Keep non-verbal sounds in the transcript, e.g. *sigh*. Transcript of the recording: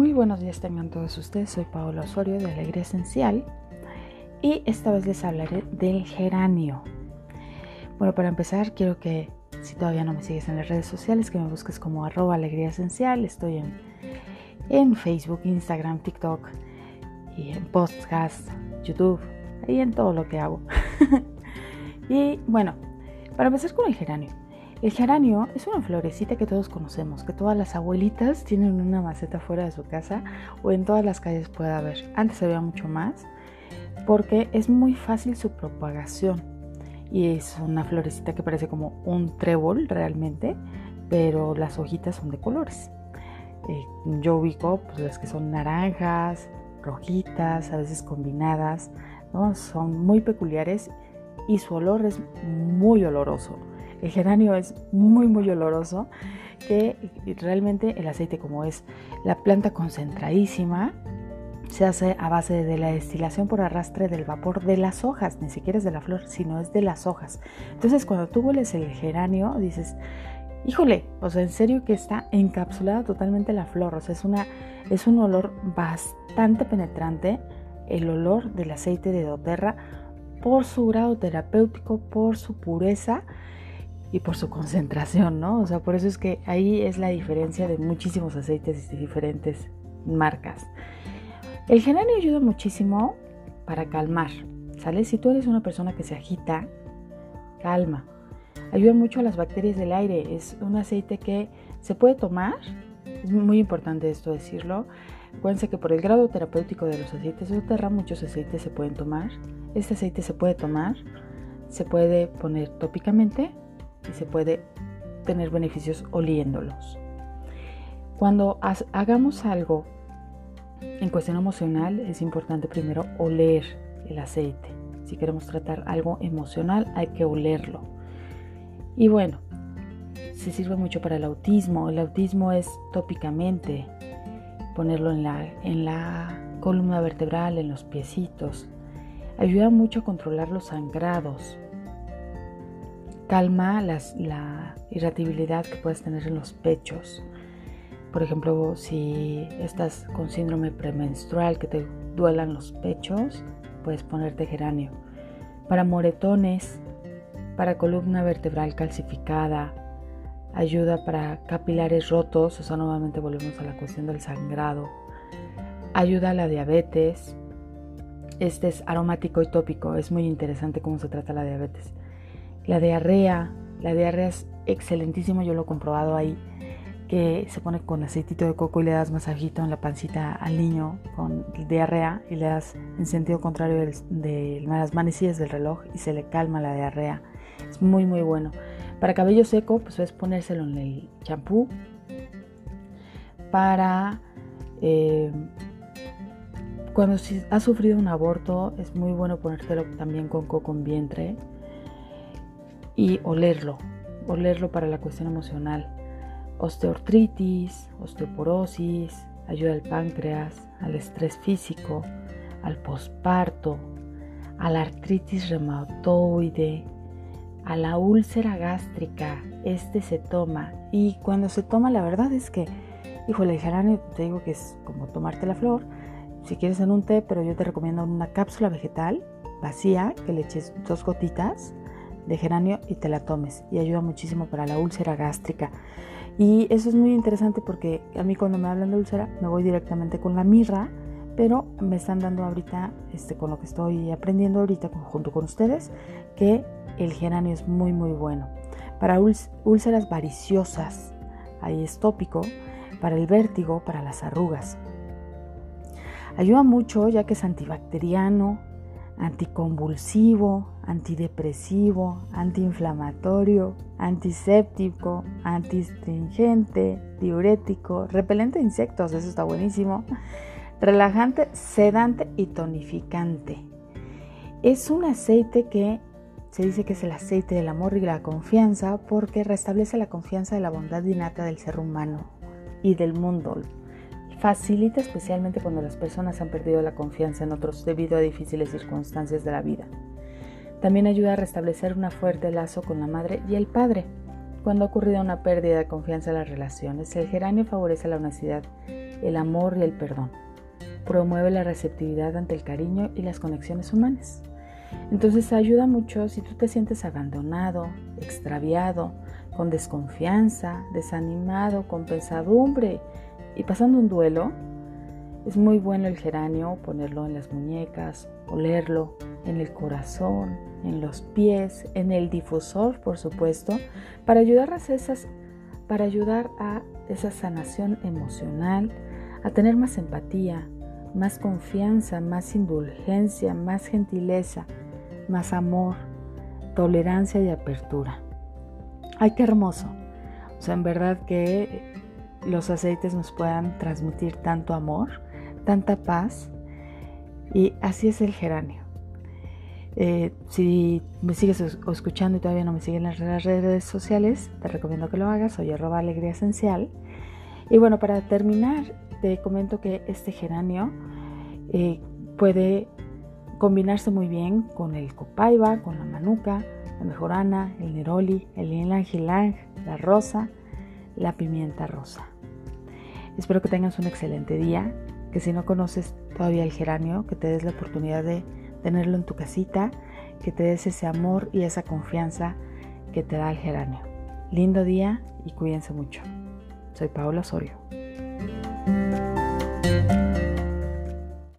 Muy buenos días tengan todos ustedes, soy Paola Osorio de Alegría Esencial y esta vez les hablaré del geranio. Bueno, para empezar quiero que si todavía no me sigues en las redes sociales, que me busques como arroba alegría esencial, estoy en, en Facebook, Instagram, TikTok y en podcast, YouTube y en todo lo que hago. *laughs* y bueno, para empezar con el geranio. El geranio es una florecita que todos conocemos, que todas las abuelitas tienen una maceta fuera de su casa o en todas las calles puede haber. Antes veía mucho más porque es muy fácil su propagación y es una florecita que parece como un trébol realmente, pero las hojitas son de colores. Eh, yo ubico pues, las que son naranjas, rojitas, a veces combinadas, ¿no? son muy peculiares y su olor es muy oloroso. El geranio es muy muy oloroso que realmente el aceite como es la planta concentradísima se hace a base de la destilación por arrastre del vapor de las hojas, ni siquiera es de la flor, sino es de las hojas. Entonces cuando tú hueles el geranio dices, híjole, o sea, en serio que está encapsulada totalmente la flor, o sea, es, una, es un olor bastante penetrante, el olor del aceite de doTERRA por su grado terapéutico, por su pureza y por su concentración, ¿no? O sea, por eso es que ahí es la diferencia de muchísimos aceites de diferentes marcas. El geranio ayuda muchísimo para calmar, ¿sale? Si tú eres una persona que se agita, calma. Ayuda mucho a las bacterias del aire. Es un aceite que se puede tomar. Es muy importante esto decirlo. Acuérdense que por el grado terapéutico de los aceites de Terra, muchos aceites se pueden tomar. Este aceite se puede tomar, se puede poner tópicamente y se puede tener beneficios oliéndolos. Cuando hagamos algo en cuestión emocional, es importante primero oler el aceite. Si queremos tratar algo emocional, hay que olerlo. Y bueno, se sirve mucho para el autismo. El autismo es tópicamente ponerlo en la, en la columna vertebral, en los piecitos. Ayuda mucho a controlar los sangrados, calma la irritabilidad que puedes tener en los pechos. Por ejemplo, si estás con síndrome premenstrual que te duelan los pechos, puedes ponerte geranio. Para moretones, para columna vertebral calcificada, ayuda para capilares rotos, o sea, nuevamente volvemos a la cuestión del sangrado. Ayuda a la diabetes. Este es aromático y tópico, es muy interesante cómo se trata la diabetes. La diarrea, la diarrea es excelentísimo, yo lo he comprobado ahí, que se pone con aceitito de coco y le das masajito en la pancita al niño con diarrea y le das en sentido contrario de, las manecillas del reloj y se le calma la diarrea. Es muy muy bueno. Para cabello seco, pues es ponérselo en el champú. Para eh, cuando has sufrido un aborto, es muy bueno ponértelo también con coco en vientre y olerlo, olerlo para la cuestión emocional. Osteoartritis, osteoporosis, ayuda al páncreas, al estrés físico, al posparto, a la artritis reumatoide, a la úlcera gástrica. Este se toma y cuando se toma la verdad es que, híjole, geranio te digo que es como tomarte la flor. Si quieres en un té, pero yo te recomiendo una cápsula vegetal vacía que le eches dos gotitas de geranio y te la tomes y ayuda muchísimo para la úlcera gástrica. Y eso es muy interesante porque a mí cuando me hablan de úlcera me voy directamente con la mirra, pero me están dando ahorita, este, con lo que estoy aprendiendo ahorita junto con ustedes, que el geranio es muy muy bueno. Para úlceras variciosas, ahí es tópico, para el vértigo, para las arrugas. Ayuda mucho ya que es antibacteriano, anticonvulsivo, antidepresivo, antiinflamatorio, antiséptico, antistringente, diurético, repelente de insectos, eso está buenísimo, relajante, sedante y tonificante. Es un aceite que se dice que es el aceite del amor y la confianza porque restablece la confianza de la bondad innata del ser humano y del mundo, facilita especialmente cuando las personas han perdido la confianza en otros debido a difíciles circunstancias de la vida. También ayuda a restablecer un fuerte lazo con la madre y el padre. Cuando ha ocurrido una pérdida de confianza en las relaciones, el geranio favorece la honestidad el amor y el perdón. Promueve la receptividad ante el cariño y las conexiones humanas. Entonces ayuda mucho si tú te sientes abandonado, extraviado, con desconfianza, desanimado, con pesadumbre y pasando un duelo. Es muy bueno el geranio ponerlo en las muñecas, olerlo en el corazón, en los pies, en el difusor, por supuesto, para ayudar a esas para ayudar a esa sanación emocional, a tener más empatía, más confianza, más indulgencia, más gentileza, más amor, tolerancia y apertura. Ay, qué hermoso. O sea, en verdad que los aceites nos puedan transmitir tanto amor, tanta paz. Y así es el geranio. Eh, si me sigues escuchando y todavía no me siguen en las redes sociales, te recomiendo que lo hagas. Soy arroba alegría esencial. Y bueno, para terminar, te comento que este geranio eh, puede combinarse muy bien con el copaiba, con la manuka, la mejorana, el neroli, el ylang la rosa, la pimienta rosa. Espero que tengas un excelente día, que si no conoces todavía el geranio, que te des la oportunidad de tenerlo en tu casita, que te des ese amor y esa confianza que te da el geranio. Lindo día y cuídense mucho. Soy Paola Osorio.